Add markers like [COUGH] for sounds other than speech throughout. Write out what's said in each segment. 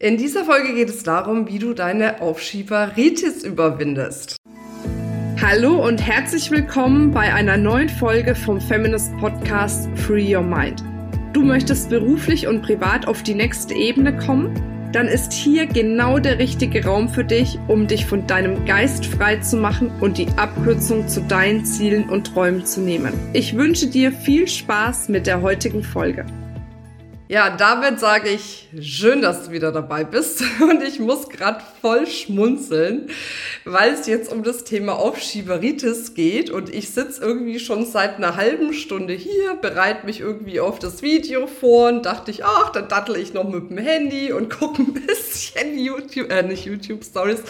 In dieser Folge geht es darum, wie du deine Aufschieberitis überwindest. Hallo und herzlich willkommen bei einer neuen Folge vom Feminist Podcast Free Your Mind. Du möchtest beruflich und privat auf die nächste Ebene kommen? Dann ist hier genau der richtige Raum für dich, um dich von deinem Geist frei zu machen und die Abkürzung zu deinen Zielen und Träumen zu nehmen. Ich wünsche dir viel Spaß mit der heutigen Folge. Ja, damit sage ich, schön, dass du wieder dabei bist. [LAUGHS] Und ich muss gerade voll schmunzeln, weil es jetzt um das Thema Aufschieberitis geht. Und ich sitze irgendwie schon seit einer halben Stunde hier, bereite mich irgendwie auf das Video vor und dachte ich, ach, dann dattel ich noch mit dem Handy und [LAUGHS] gucke ein bisschen YouTube, äh, nicht YouTube-Stories,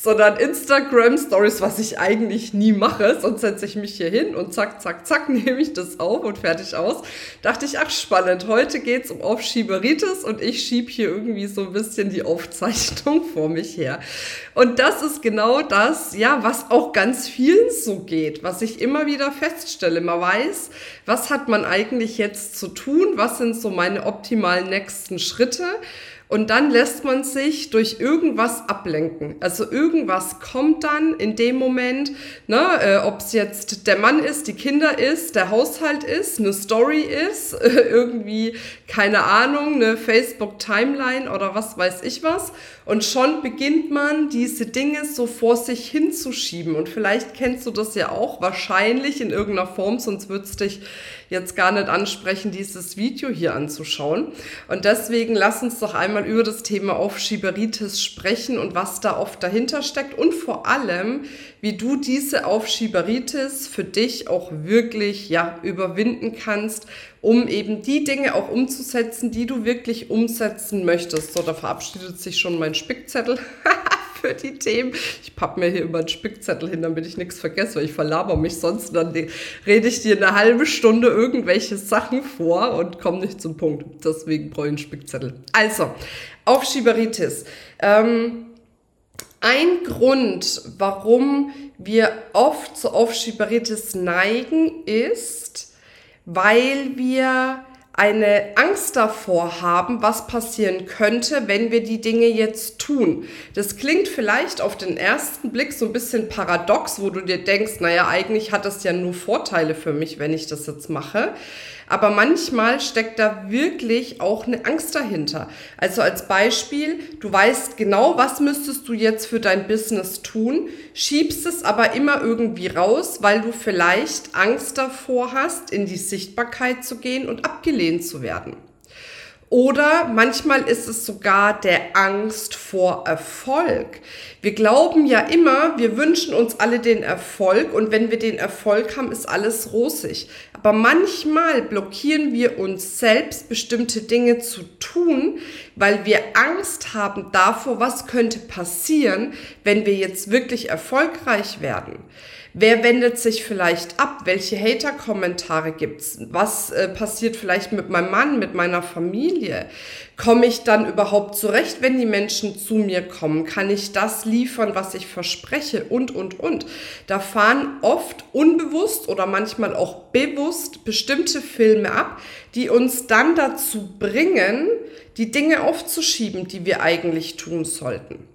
sondern Instagram-Stories, was ich eigentlich nie mache. Sonst setze ich mich hier hin und zack, zack, zack, [LAUGHS] nehme ich das auf und fertig aus. Dachte ich, ach, spannend. Heute geht es um Aufschieberitis und ich schiebe hier irgendwie so ein bisschen die Aufzeichnung [LAUGHS] vor mich her. Und das ist genau das, ja, was auch ganz vielen so geht, was ich immer wieder feststelle. Man weiß, was hat man eigentlich jetzt zu tun? Was sind so meine optimalen nächsten Schritte? Und dann lässt man sich durch irgendwas ablenken. Also irgendwas kommt dann in dem Moment, ne, äh, ob es jetzt der Mann ist, die Kinder ist, der Haushalt ist, eine Story ist, äh, [LAUGHS] irgendwie, keine Ahnung, eine Facebook-Timeline oder was weiß ich was. Und schon beginnt man diese Dinge so vor sich hinzuschieben. Und vielleicht kennst du das ja auch, wahrscheinlich in irgendeiner Form, sonst würde es dich jetzt gar nicht ansprechen, dieses Video hier anzuschauen. Und deswegen lass uns doch einmal über das Thema Aufschieberitis sprechen und was da oft dahinter steckt und vor allem, wie du diese Aufschieberitis für dich auch wirklich ja überwinden kannst, um eben die Dinge auch umzusetzen, die du wirklich umsetzen möchtest. So, da verabschiedet sich schon mein Spickzettel. [LAUGHS] für die Themen. Ich pappe mir hier immer einen Spickzettel hin, damit ich nichts vergesse, weil ich verlaber mich sonst. Dann rede ich dir eine halbe Stunde irgendwelche Sachen vor und komme nicht zum Punkt. Deswegen brauche ich einen Spickzettel. Also, Aufschieberitis. Ähm, ein Grund, warum wir oft zu Aufschieberitis neigen, ist, weil wir eine Angst davor haben, was passieren könnte, wenn wir die Dinge jetzt tun. Das klingt vielleicht auf den ersten Blick so ein bisschen paradox, wo du dir denkst, naja, eigentlich hat das ja nur Vorteile für mich, wenn ich das jetzt mache. Aber manchmal steckt da wirklich auch eine Angst dahinter. Also als Beispiel, du weißt genau, was müsstest du jetzt für dein Business tun, schiebst es aber immer irgendwie raus, weil du vielleicht Angst davor hast, in die Sichtbarkeit zu gehen und abgelehnt zu werden. Oder manchmal ist es sogar der Angst vor Erfolg. Wir glauben ja immer, wir wünschen uns alle den Erfolg und wenn wir den Erfolg haben, ist alles rosig. Aber manchmal blockieren wir uns selbst, bestimmte Dinge zu tun, weil wir Angst haben davor, was könnte passieren, wenn wir jetzt wirklich erfolgreich werden. Wer wendet sich vielleicht ab? Welche Hater-Kommentare gibt's? Was äh, passiert vielleicht mit meinem Mann, mit meiner Familie? Komme ich dann überhaupt zurecht, wenn die Menschen zu mir kommen? Kann ich das liefern, was ich verspreche? Und, und, und. Da fahren oft unbewusst oder manchmal auch bewusst bestimmte Filme ab, die uns dann dazu bringen, die Dinge aufzuschieben, die wir eigentlich tun sollten.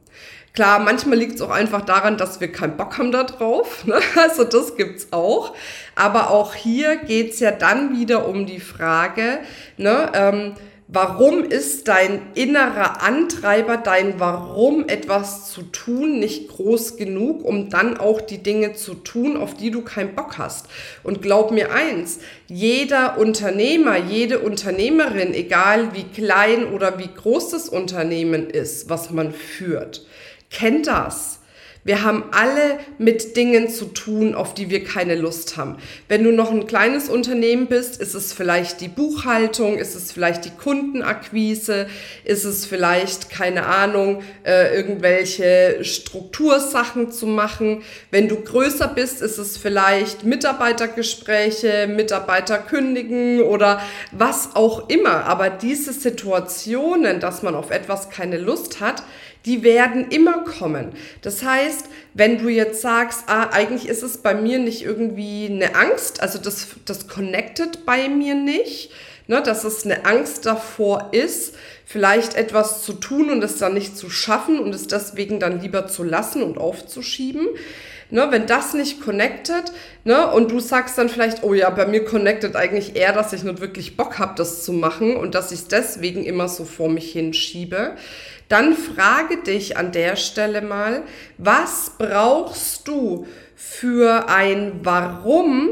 Klar, manchmal liegt es auch einfach daran, dass wir keinen Bock haben da drauf. Ne? [LAUGHS] Also das gibt's auch. Aber auch hier geht's ja dann wieder um die Frage, ne, ähm, warum ist dein innerer Antreiber, dein Warum etwas zu tun nicht groß genug, um dann auch die Dinge zu tun, auf die du keinen Bock hast. Und glaub mir eins, jeder Unternehmer, jede Unternehmerin, egal wie klein oder wie groß das Unternehmen ist, was man führt, kennt das. Wir haben alle mit Dingen zu tun, auf die wir keine Lust haben. Wenn du noch ein kleines Unternehmen bist, ist es vielleicht die Buchhaltung, ist es vielleicht die Kundenakquise, ist es vielleicht, keine Ahnung, äh, irgendwelche Struktursachen zu machen. Wenn du größer bist, ist es vielleicht Mitarbeitergespräche, Mitarbeiter kündigen oder was auch immer. Aber diese Situationen, dass man auf etwas keine Lust hat, die werden immer kommen. Das heißt, wenn du jetzt sagst, ah, eigentlich ist es bei mir nicht irgendwie eine Angst, also das, das connected bei mir nicht, Ne, dass es eine Angst davor ist, vielleicht etwas zu tun und es dann nicht zu schaffen und es deswegen dann lieber zu lassen und aufzuschieben. Ne, wenn das nicht connected, ne, und du sagst dann vielleicht, oh ja, bei mir connected eigentlich eher, dass ich nicht wirklich Bock habe, das zu machen und dass ich es deswegen immer so vor mich hinschiebe, dann frage dich an der Stelle mal, was brauchst du für ein Warum,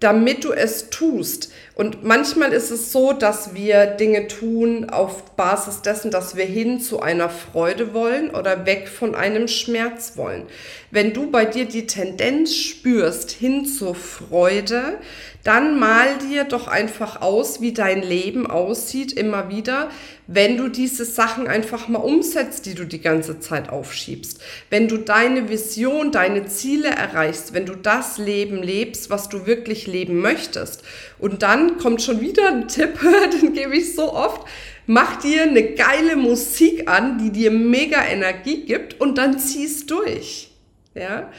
damit du es tust. Und manchmal ist es so, dass wir Dinge tun auf Basis dessen, dass wir hin zu einer Freude wollen oder weg von einem Schmerz wollen. Wenn du bei dir die Tendenz spürst hin zur Freude, dann mal dir doch einfach aus, wie dein Leben aussieht, immer wieder, wenn du diese Sachen einfach mal umsetzt, die du die ganze Zeit aufschiebst. Wenn du deine Vision, deine Ziele erreichst, wenn du das Leben lebst, was du wirklich leben möchtest. Und dann kommt schon wieder ein Tipp, [LAUGHS] den gebe ich so oft. Mach dir eine geile Musik an, die dir mega Energie gibt und dann ziehst durch. Ja?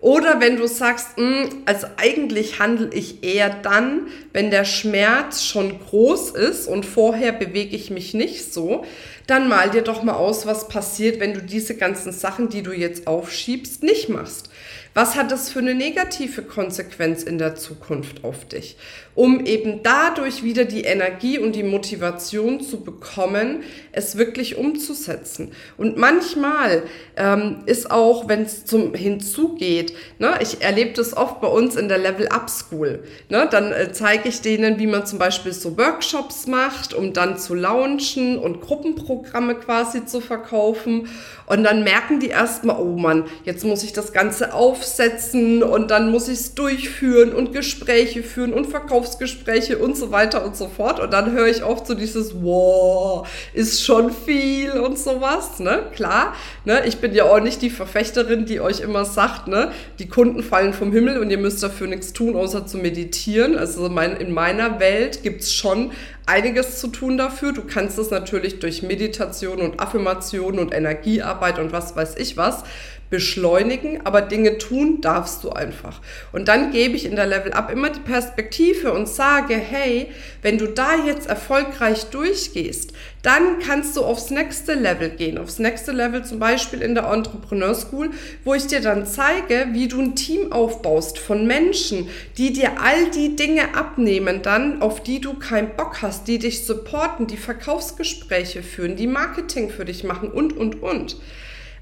Oder wenn du sagst, mh, hm, also eigentlich handle ich eher dann, wenn der Schmerz schon groß ist und vorher bewege ich mich nicht so, dann mal dir doch mal aus, was passiert, wenn du diese ganzen Sachen, die du jetzt aufschiebst, nicht machst. Was hat das für eine negative Konsequenz in der Zukunft auf dich? Um eben dadurch wieder die Energie und die Motivation zu bekommen, es wirklich umzusetzen. Und manchmal ähm, ist auch, wenn es zum hinzugeht, ne, ich erlebe das oft bei uns in der Level Up School. Ne, dann äh, zeige ich denen, wie man zum Beispiel so Workshops macht, um dann zu launchen und Gruppenprogramme quasi zu verkaufen. Und dann merken die erstmal, oh Mann, jetzt muss ich das Ganze aufsetzen und dann muss ich es durchführen und Gespräche führen und Verkaufsgespräche und so weiter und so fort. Und dann höre ich oft so dieses, wow, ist schon viel und sowas, ne? Klar, ne? Ich bin ja auch nicht die Verfechterin, die euch immer sagt, ne? Die Kunden fallen vom Himmel und ihr müsst dafür nichts tun, außer zu meditieren. Also mein, in meiner Welt gibt's schon einiges zu tun dafür. Du kannst es natürlich durch Meditation und Affirmation und Energiearbeit und was weiß ich was beschleunigen, aber Dinge tun darfst du einfach. Und dann gebe ich in der Level Up immer die Perspektive und sage, hey, wenn du da jetzt erfolgreich durchgehst, dann kannst du aufs nächste Level gehen. Aufs nächste Level zum Beispiel in der Entrepreneur School, wo ich dir dann zeige, wie du ein Team aufbaust von Menschen, die dir all die Dinge abnehmen dann, auf die du keinen Bock hast, die dich supporten, die Verkaufsgespräche führen, die Marketing für dich machen und, und, und.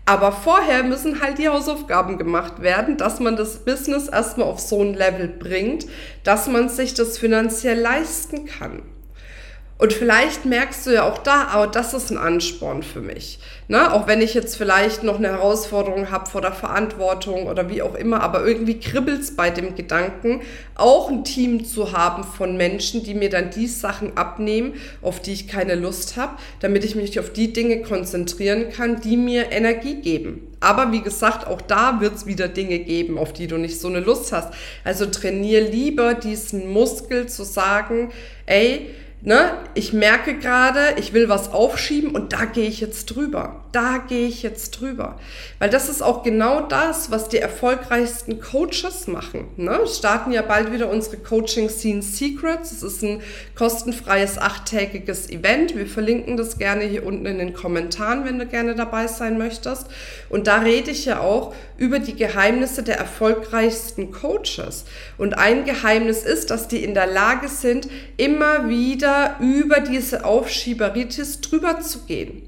Aber vorher müssen halt die Hausaufgaben gemacht werden, dass man das Business erstmal auf so ein Level bringt, dass man sich das finanziell leisten kann. Und vielleicht merkst du ja auch da, aber das ist ein Ansporn für mich. Ne? Auch wenn ich jetzt vielleicht noch eine Herausforderung habe vor der Verantwortung oder wie auch immer, aber irgendwie kribbelt's bei dem Gedanken, auch ein Team zu haben von Menschen, die mir dann die Sachen abnehmen, auf die ich keine Lust habe, damit ich mich auf die Dinge konzentrieren kann, die mir Energie geben. Aber wie gesagt, auch da wird's wieder Dinge geben, auf die du nicht so eine Lust hast. Also trainier lieber diesen Muskel zu sagen, ey, ne, ich merke gerade, ich will was aufschieben und da gehe ich jetzt drüber. Da gehe ich jetzt drüber. Weil das ist auch genau das, was die erfolgreichsten Coaches machen. Ne? Starten ja bald wieder unsere Coaching Scene Secrets. Es ist ein kostenfreies achttägiges Event. Wir verlinken das gerne hier unten in den Kommentaren, wenn du gerne dabei sein möchtest. Und da rede ich ja auch über die Geheimnisse der erfolgreichsten Coaches. Und ein Geheimnis ist, dass die in der Lage sind, immer wieder über diese Aufschieberitis drüber zu gehen.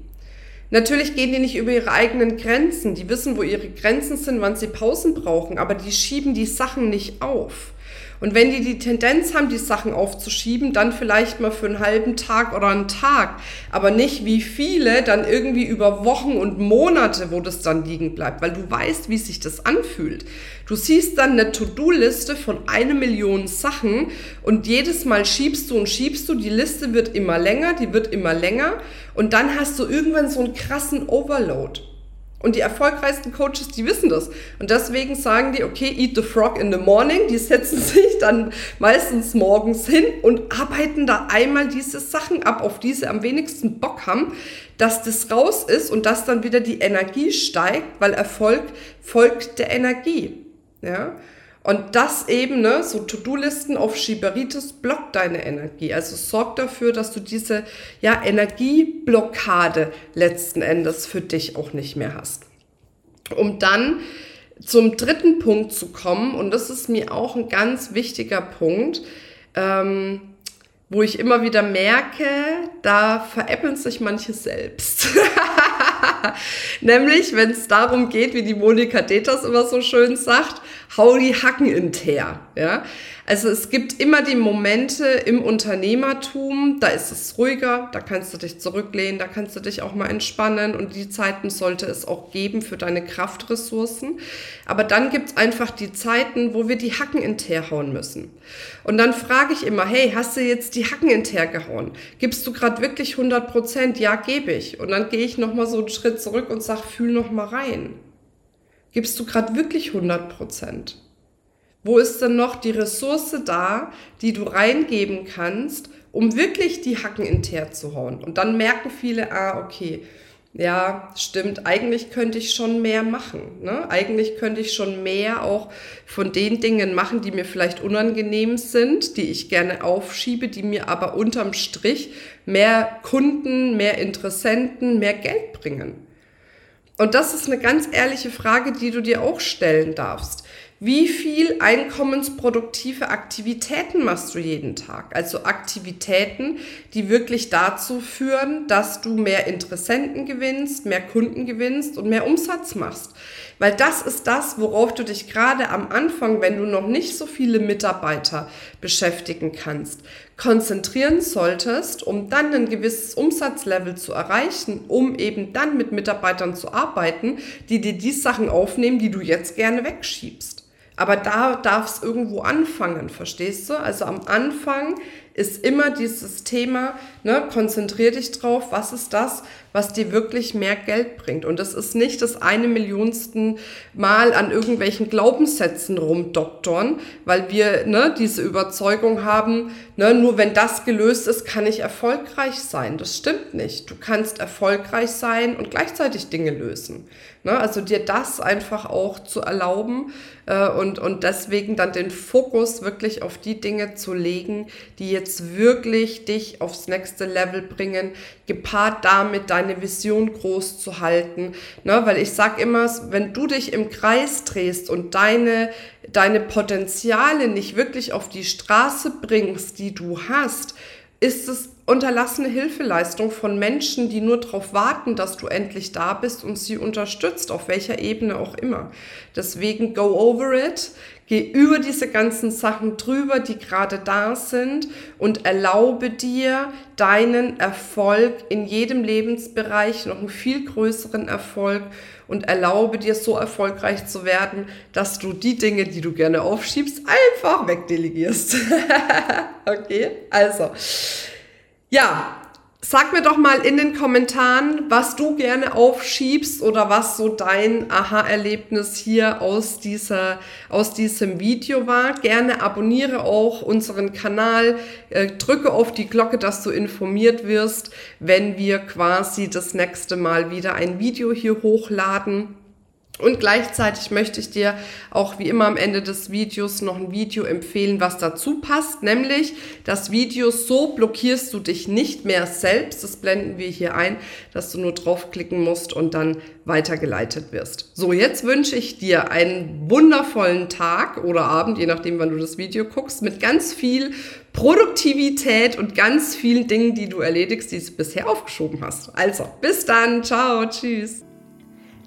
Natürlich gehen die nicht über ihre eigenen Grenzen. Die wissen, wo ihre Grenzen sind, wann sie Pausen brauchen, aber die schieben die Sachen nicht auf. Und wenn die die Tendenz haben, die Sachen aufzuschieben, dann vielleicht mal für einen halben Tag oder einen Tag, aber nicht wie viele dann irgendwie über Wochen und Monate, wo das dann liegen bleibt, weil du weißt, wie sich das anfühlt. Du siehst dann eine To-Do-Liste von eine Million Sachen und jedes Mal schiebst du und schiebst du, die Liste wird immer länger, die wird immer länger und dann hast du irgendwann so einen krassen Overload. Und die erfolgreichsten Coaches, die wissen das. Und deswegen sagen die, okay, eat the frog in the morning. Die setzen [LAUGHS] sich dann meistens morgens hin und arbeiten da einmal diese Sachen ab, auf die sie am wenigsten Bock haben, dass das raus ist und dass dann wieder die Energie steigt, weil Erfolg folgt der Energie. Ja. Und das eben, ne, so To-Do-Listen auf Schieberitis blockt deine Energie. Also sorg dafür, dass du diese ja, Energieblockade letzten Endes für dich auch nicht mehr hast. Um dann zum dritten Punkt zu kommen, und das ist mir auch ein ganz wichtiger Punkt, ähm, wo ich immer wieder merke, da veräppeln sich manche selbst. [LAUGHS] [LAUGHS] Nämlich, wenn es darum geht, wie die Monika Deters immer so schön sagt, hau die Hacken in Teer. Ja? Also es gibt immer die Momente im Unternehmertum, da ist es ruhiger, da kannst du dich zurücklehnen, da kannst du dich auch mal entspannen und die Zeiten sollte es auch geben für deine Kraftressourcen. Aber dann gibt es einfach die Zeiten, wo wir die Hacken in Teer hauen müssen. Und dann frage ich immer, hey, hast du jetzt die Hacken in Teer gehauen? Gibst du gerade wirklich 100 Prozent? Ja, gebe ich. Und dann gehe ich nochmal so einen Schritt zurück und sage, fühl nochmal rein. Gibst du gerade wirklich 100 Prozent? Wo ist denn noch die Ressource da, die du reingeben kannst, um wirklich die Hacken in Teer zu hauen? Und dann merken viele, ah, okay, ja, stimmt, eigentlich könnte ich schon mehr machen. Ne? Eigentlich könnte ich schon mehr auch von den Dingen machen, die mir vielleicht unangenehm sind, die ich gerne aufschiebe, die mir aber unterm Strich mehr Kunden, mehr Interessenten, mehr Geld bringen. Und das ist eine ganz ehrliche Frage, die du dir auch stellen darfst. Wie viel einkommensproduktive Aktivitäten machst du jeden Tag? Also Aktivitäten, die wirklich dazu führen, dass du mehr Interessenten gewinnst, mehr Kunden gewinnst und mehr Umsatz machst. Weil das ist das, worauf du dich gerade am Anfang, wenn du noch nicht so viele Mitarbeiter beschäftigen kannst, konzentrieren solltest, um dann ein gewisses Umsatzlevel zu erreichen, um eben dann mit Mitarbeitern zu arbeiten, die dir die Sachen aufnehmen, die du jetzt gerne wegschiebst. Aber da darf es irgendwo anfangen, verstehst du? Also am Anfang ist immer dieses Thema, ne, konzentrier dich drauf, was ist das, was dir wirklich mehr Geld bringt. Und das ist nicht das eine Millionsten Mal an irgendwelchen Glaubenssätzen rumdoktoren, weil wir ne, diese Überzeugung haben, ne, nur wenn das gelöst ist, kann ich erfolgreich sein. Das stimmt nicht. Du kannst erfolgreich sein und gleichzeitig Dinge lösen. Ne, also dir das einfach auch zu erlauben äh, und, und deswegen dann den Fokus wirklich auf die Dinge zu legen, die jetzt wirklich dich aufs nächste Level bringen, gepaart damit deine Vision groß zu halten. Ne? Weil ich sag immer, wenn du dich im Kreis drehst und deine, deine Potenziale nicht wirklich auf die Straße bringst, die du hast, ist es unterlassene Hilfeleistung von Menschen, die nur darauf warten, dass du endlich da bist und sie unterstützt, auf welcher Ebene auch immer. Deswegen go over it, geh über diese ganzen Sachen drüber, die gerade da sind und erlaube dir deinen Erfolg in jedem Lebensbereich, noch einen viel größeren Erfolg und erlaube dir so erfolgreich zu werden, dass du die Dinge, die du gerne aufschiebst, einfach wegdelegierst. [LAUGHS] okay, also. Ja, sag mir doch mal in den Kommentaren, was du gerne aufschiebst oder was so dein Aha-Erlebnis hier aus, dieser, aus diesem Video war. Gerne abonniere auch unseren Kanal, äh, drücke auf die Glocke, dass du informiert wirst, wenn wir quasi das nächste Mal wieder ein Video hier hochladen. Und gleichzeitig möchte ich dir auch wie immer am Ende des Videos noch ein Video empfehlen, was dazu passt, nämlich das Video So blockierst du dich nicht mehr selbst. Das blenden wir hier ein, dass du nur draufklicken musst und dann weitergeleitet wirst. So, jetzt wünsche ich dir einen wundervollen Tag oder Abend, je nachdem, wann du das Video guckst, mit ganz viel Produktivität und ganz vielen Dingen, die du erledigst, die du bisher aufgeschoben hast. Also, bis dann. Ciao. Tschüss.